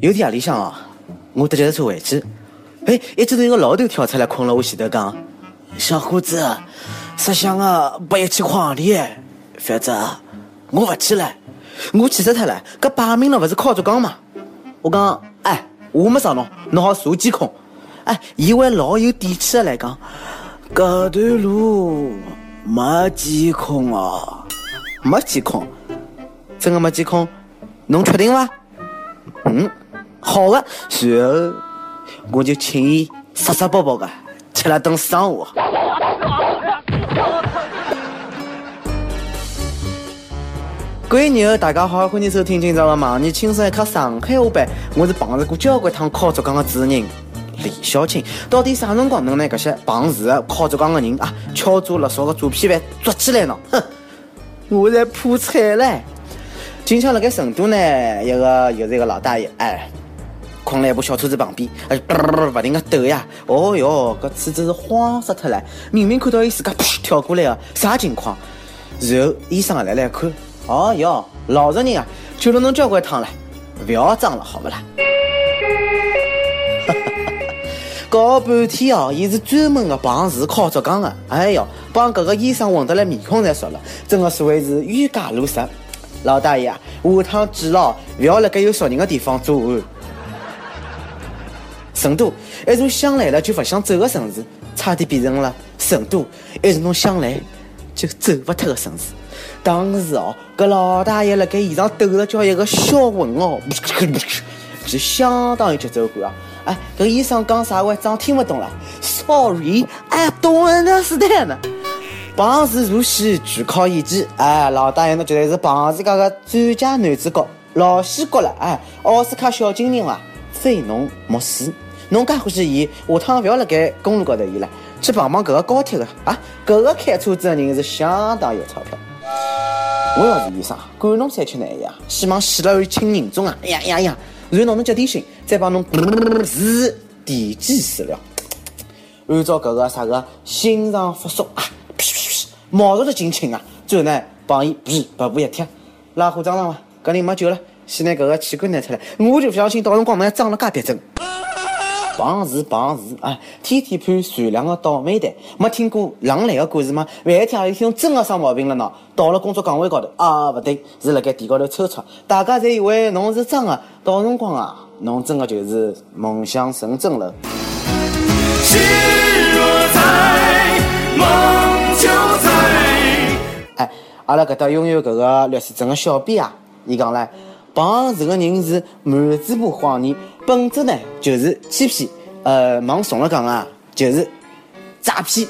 有天夜里向哦，我搭脚踏车回去，哎，一记头有个老头跳出来，困了我前头讲：“小伙子，识相啊，不要去矿里，反正我不去了。”我气死他了，搿摆明了勿是靠着讲嘛！我讲，哎，我没上侬，侬好查监控。哎，伊还老有底气的来讲，搿段路没监控哦，没监控，真的没监控？侬确定伐？嗯，好的，随后我就请伊杀杀宝宝的吃了顿生活。各位友，大家好，欢迎收听今朝的网易轻松一刻上海话版。我是碰着过交关趟考竹杠的主持人李小青。到底啥辰光能拿搿些碰瓷的考竹杠的人啊，敲诈勒索的诈骗犯抓起来呢？哼，我在破产了。今朝辣盖成都呢，一个又是一个老大爷，哎，困辣一部小车子旁边，哎，不停的抖呀。哦哟，搿车子是慌死脱了，明明看到伊自家噗跳过来的，啥情况？然后医生也来来看。哦哟，老实人啊，救了侬交关趟了，不要装了，好不啦？搞半天哦，伊是专门的碰瓷考竹杠的。哎哟，帮搿个医生混得来面孔侪熟了，真的所谓是冤家路窄。老大爷，下趟记牢，不要辣盖有熟人的地方作案。成都，一座想来了就不想走的城市，差点变成了成都，一是侬想来就走不脱的城市。当时哦，搿老大爷辣盖现场抖了叫一个销魂哦，就相当有节奏感啊！哎，搿医生讲啥话，装听不懂了。Sorry，I don't understand。碰瓷入戏，全靠演技。哎，老大爷，侬绝对是碰瓷界个最佳男主角，老戏骨了。哎，奥斯卡小金人啊，非侬莫属。侬介欢喜伊，下趟勿要辣盖公路高头伊了，去碰碰搿个高铁个啊！搿个开车子的人是相当有钞票。我要是医生，管侬三七廿一啊，希望死了请人中啊！哎呀呀呀！然后拿侬接点心，再帮侬是电击治疗，按照搿个啥个心脏复苏啊，毛着的进请啊！最后呢，帮伊噗白布一贴，拉火葬场嘛，搿人没救了，先拿搿个器官拿出来，我就不相信到辰光能装了介逼真。碰瓷碰瓷，啊，天天盼善良的倒霉蛋，没听过狼来的故事吗？万一天有一天真的生毛病了呢？到了工作岗位高头啊，不对，是辣盖地高头抽搐，大家侪以为侬是真的，到辰光啊，侬真的就是梦想成真了。心若在，梦就在。哎，阿拉搿搭拥有搿个律师证的小编啊，伊讲唻。碰瓷个人是满嘴巴谎言，本质呢就是欺骗。呃，往怂了讲啊，就是诈骗。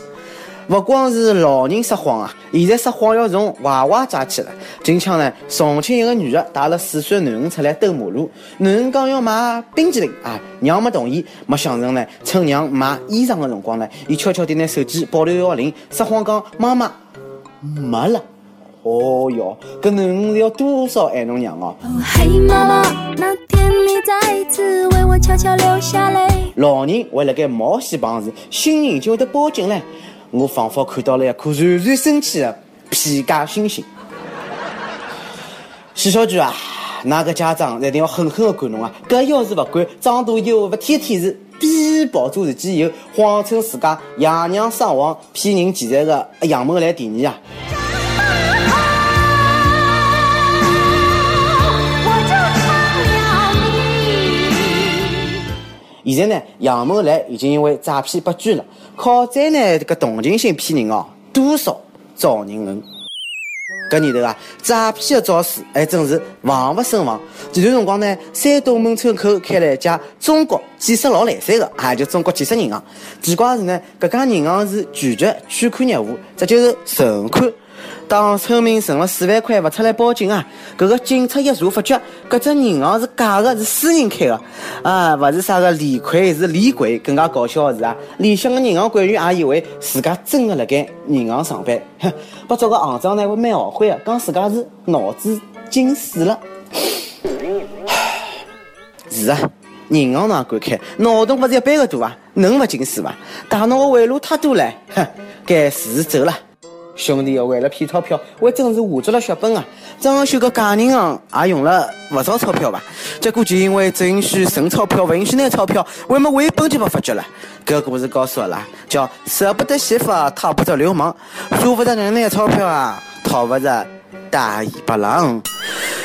不光是老人撒谎啊，现在撒谎要从娃娃抓起了。近腔呢，重庆一个女的带了四岁囡恩出来兜马路，囡恩讲要买冰激凌啊，娘没同意，没想成呢，趁娘买衣裳的辰光呢，伊悄悄地拿手机拨了幺幺零，撒谎讲妈妈没了。哦哟，搿囡恩是要多少爱侬娘哦！嘿妈妈，那天你再次为我悄悄流下泪。老人为了该冒险碰时，新人就会得报警嘞。我仿佛看到了一颗冉冉升起的皮假星星。徐小菊啊，那个家长一定要狠狠的管侬啊！搿要是不管，长大以后不天天是逼抱住自己以后，谎称自家爷娘双亡，骗人钱财的杨某来第二啊！现在呢，杨某来已经因为诈骗被拘了。好在呢，这个同情心骗人哦，多少招人恨。搿年头啊，诈骗的招数还真是防不胜防。前段辰光呢，山东门村口开了一家中国建设老来三个，啊，就中国建设银行。奇怪的是呢，搿家银行是拒绝取款业务，这就是存款。当村民存了四万块不出来报警啊！搿个警察一查，发觉搿只银行是假的，是私人开的啊，勿是啥个李逵，是李鬼。更加搞笑的是啊，里向的银行管员也以为自家真的辣盖银行上班，哼，不找个行长呢，会蛮懊悔的，讲自家是脑子进水了。是啊，银行哪敢开？脑洞不是一般的大啊，能不进水吗？大脑的回路太多了，哼，该是走了。兄弟为了骗钞票，还真是下足了血本啊！装修个假银行也用了不少钞票吧？结果就因为只允许存钞票，不允许拿钞票，还没回本就被发觉了。搿故事告诉我啦，叫舍不得媳妇讨不着流氓，舍不得人拿钞票啊，讨不着大尾巴狼。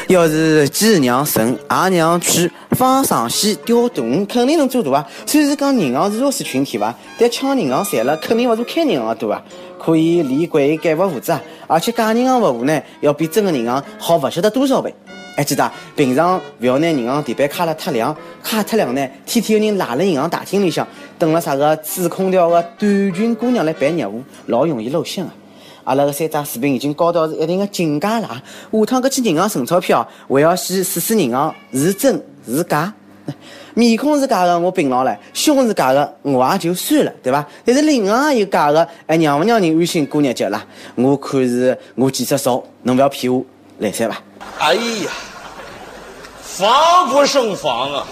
要是鸡娘生，鸭娘娶，放上线钓大鱼，肯定能做大啊！虽然讲银行是弱势群体吧，但抢银行赚了，肯定勿如开银行多啊！可以离鬼改不胡子！而且假银行服务呢，要比真的银行好不晓得多少倍。还记得平常不要拿银行地板擦了太亮，擦太亮呢，天天有人赖在银行大厅里向，等了啥个主空调的短裙姑娘来办业务，老容易露馅啊！阿拉个山寨水平已经高到是一定的境界了。下趟搿去银行存钞票，还要先试试银行是真是假。面孔是假的，我并牢了；胸是假的，我也就算了，对吧？但是银行也有假的，还让不让人安心过日脚啦？我看是我见识少，侬不要骗我，来三吧。哎呀，防不胜防啊！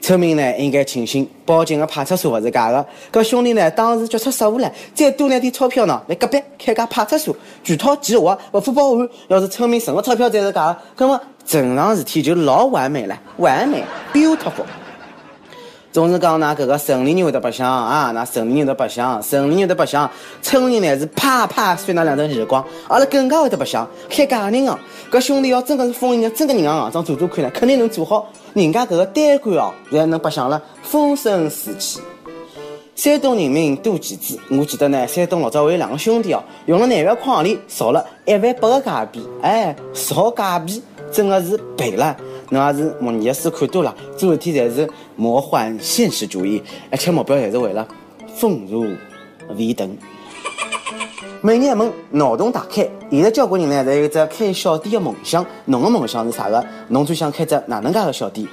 村民呢应该庆幸，报警的派出所不是假的。搿兄弟呢当时决出失误了，再多拿点钞票呢，来隔壁开家派出所，全套计划，勿负报案。要是村民存的钞票才是假的，那么正常事体就老完美了，完美，beautiful。总是讲那搿个城里人会得白相啊，那城里人得白相，城里人得白相，村里呢是啪啪扇那两顿耳光，阿拉更加会得白相，开假银行。搿兄弟要真的是封印个真个银行行长做做看呢，肯定能做好。人家搿个单官哦，侪能白相了风生水起。山东人民多机智，我记得呢，山东老早有两个兄弟哦，用了廿万块行钿造了一万八个假币，哎，造假币真的是赔了。侬也是模拟的书看多了，做事体侪是魔幻现实主义，而且目标侪是为了丰乳威登。每年一问，脑洞大开。现在交关人呢，侪有只开小店的梦想。侬的梦想是啥个？侬最想开只哪能介的小店？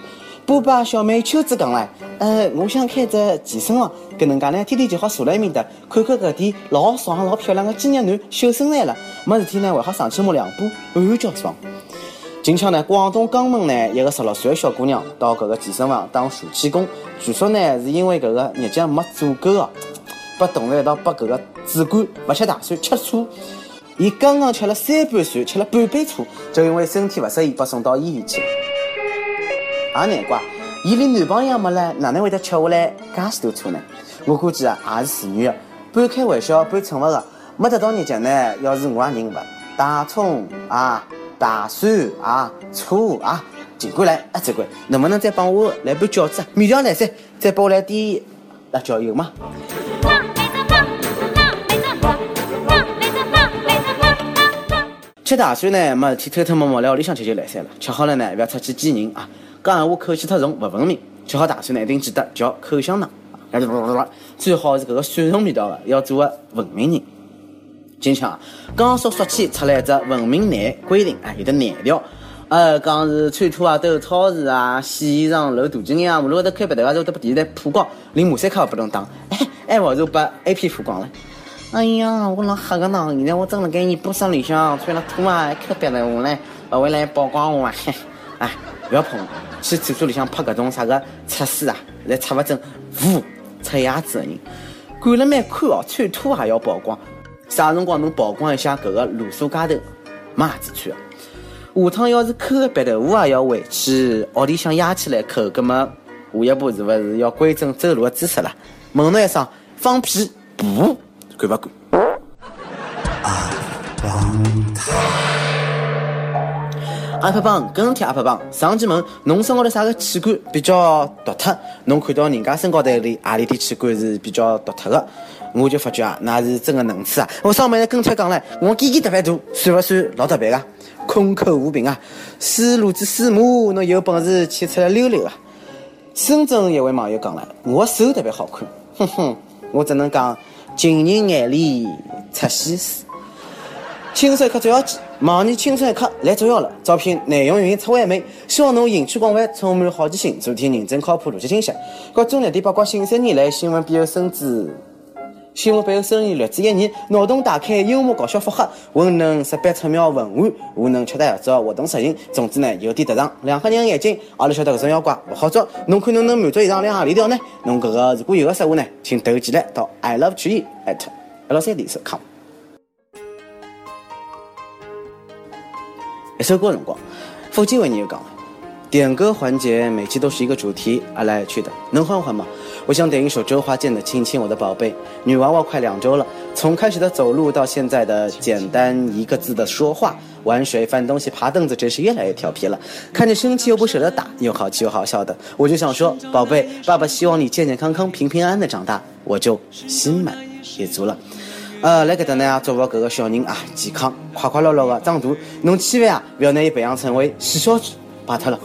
波霸小妹秋子讲唻，呃，我想开只健身房，搿能介呢，天天就好坐辣埃面搭，看看搿点老爽、老漂亮的肌肉男秀身材了。没事体呢，还好上去摸两步，暗叫爽。近腔呢，广东江门呢，一个十六岁的小姑娘到搿个健身房当暑期工，据说呢，是因为搿个日脚没做够啊。被同事一道把搿个主管勿吃大蒜吃醋，伊刚刚吃了三瓣蒜，吃了半杯醋，就因为身体勿适宜被送到医院去了。也难怪，伊连男朋友也没了，哪能会得吃下来介许多醋呢？我估计啊，也是自愿的，半开玩笑半惩罚的。没得到日脚呢，要是我也认勿，大葱啊，大蒜啊，醋啊，尽管来啊，尽管，能不能再帮我来盘饺子？面条来噻，再帮我来点辣椒油嘛？吃大蒜呢，没事体偷偷摸摸来屋里向吃就来三了。吃好了呢，不要出去见人啊！讲闲话口气太重，不文明。吃好大蒜呢，一定记得嚼口香糖，最好是搿个蒜蓉味道的，要做个文明人。今朝刚说说起出来一只文明难规定啊，有的难条，呃，讲是穿拖鞋走超市啊，洗衣裳露大筋呀，马路高头开白头啊，都得被电视台曝光，连马赛克也不能打，哎，还不如把 A P 曝光了。哎呀，我老吓个呢！现在我正辣盖演播室里向穿了拖鞋开白头我来，不会来曝光我啊！哎，不要碰！去厕所里向拍搿种啥个测试啊，来测勿准无擦牙子的人，管了蛮宽哦！穿拖鞋要曝光，啥辰光能曝光一下搿个露宿街头没鞋子穿？下趟要是抠个鼻头我也要回去屋里向压起来抠，葛么下一步是勿是要规整走路个姿势了？问侬一声，放屁不？敢勿敢？阿拍棒跟帖阿拍棒，上期问侬身高头啥个器官比较独特？侬看到人家身高头里阿里点器官是比较独特的？我就发觉啊，那是真的能吃啊！我上面跟帖讲了，我鸡鸡特别大，算不算老特别啊？空口无凭啊！死路子死母，侬有本事去出来溜溜啊！深圳一位网友讲了，我手特别好看，哼哼，我只能讲。情人眼里出西施，青春一刻照妖记，忙你青春一刻来照妖了。招聘内容运营出完美，希望侬兴趣广泛，充满好奇心，做天认真靠谱、逻辑清晰。各种热点八卦、信息年来新闻背后深知。新闻背后深意略知一二，脑洞大开，幽默搞笑，复合，文能识别出妙文案，武能吃得合作，活动实行。总之呢，有点特长。两个人眼睛，阿拉晓得搿种妖怪不好捉。侬看侬能满足以上两何里条呢？侬搿个如果有个失误呢，请投简历到 i love 曲艺 at l 三 d 点 com。一首歌辰光，福建为你有讲。点歌环节每期都是一个主题，来来去的，能换换吗？我想点一首周华健的《亲亲我的宝贝》。女娃娃快两周了，从开始的走路到现在的简单一个字的说话，玩水、翻东西、爬凳子，真是越来越调皮了。看着生气又不舍得打，又好气又好笑的，我就想说，宝贝，爸爸希望你健健康康、平平安安的长大，我就心满意足了。呃，来搿搭呢，祝福搿个小人啊健康，快快乐乐的长大。侬千万啊，不要拿伊培养成为细小猪，拜托了。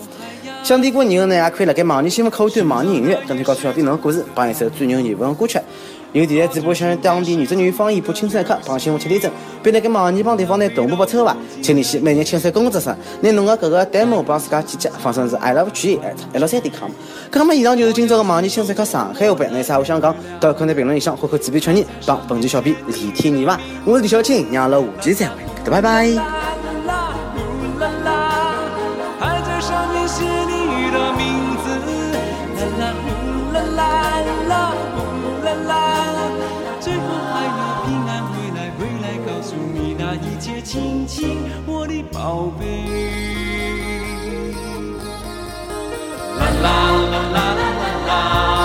想点歌的人呢，也可以辣盖网易新闻客户端、网易音乐，跟帖告诉小弟侬的故事，帮一首最牛热门歌曲。有电台直播想用当地原汁原味方言播青山客，帮新闻七点针，并辣盖网易帮对方呢同步播抽伐？请联系每年青山工作室，拿侬的搿个 demo 帮自家寄寄，发送至 i love g at l 三点 com。咁么以上就是今朝的网易青山客上海话版，那啥我想讲，到可能评论里向，看看自编确认，帮本期小编李天你伐？我是李小青，让阿拉下期再会，拜拜。亲亲我的宝贝，啦啦啦啦啦啦。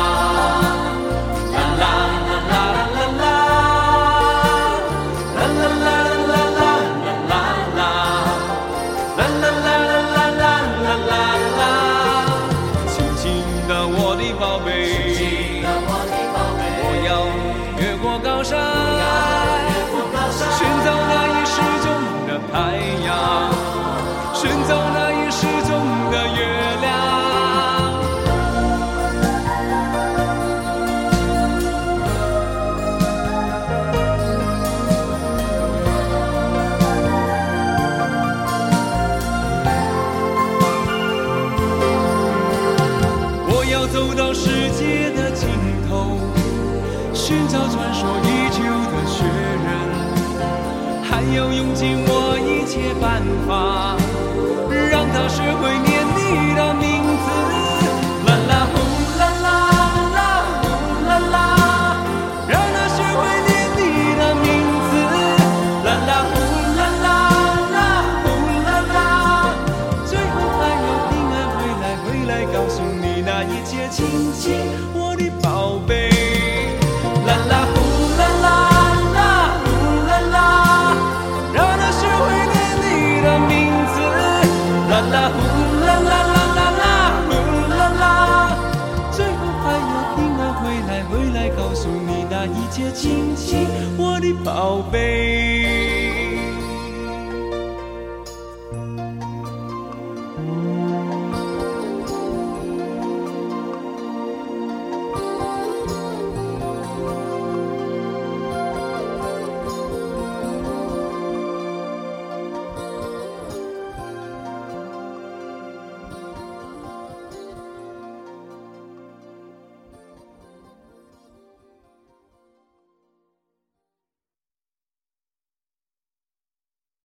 切办法，让他学会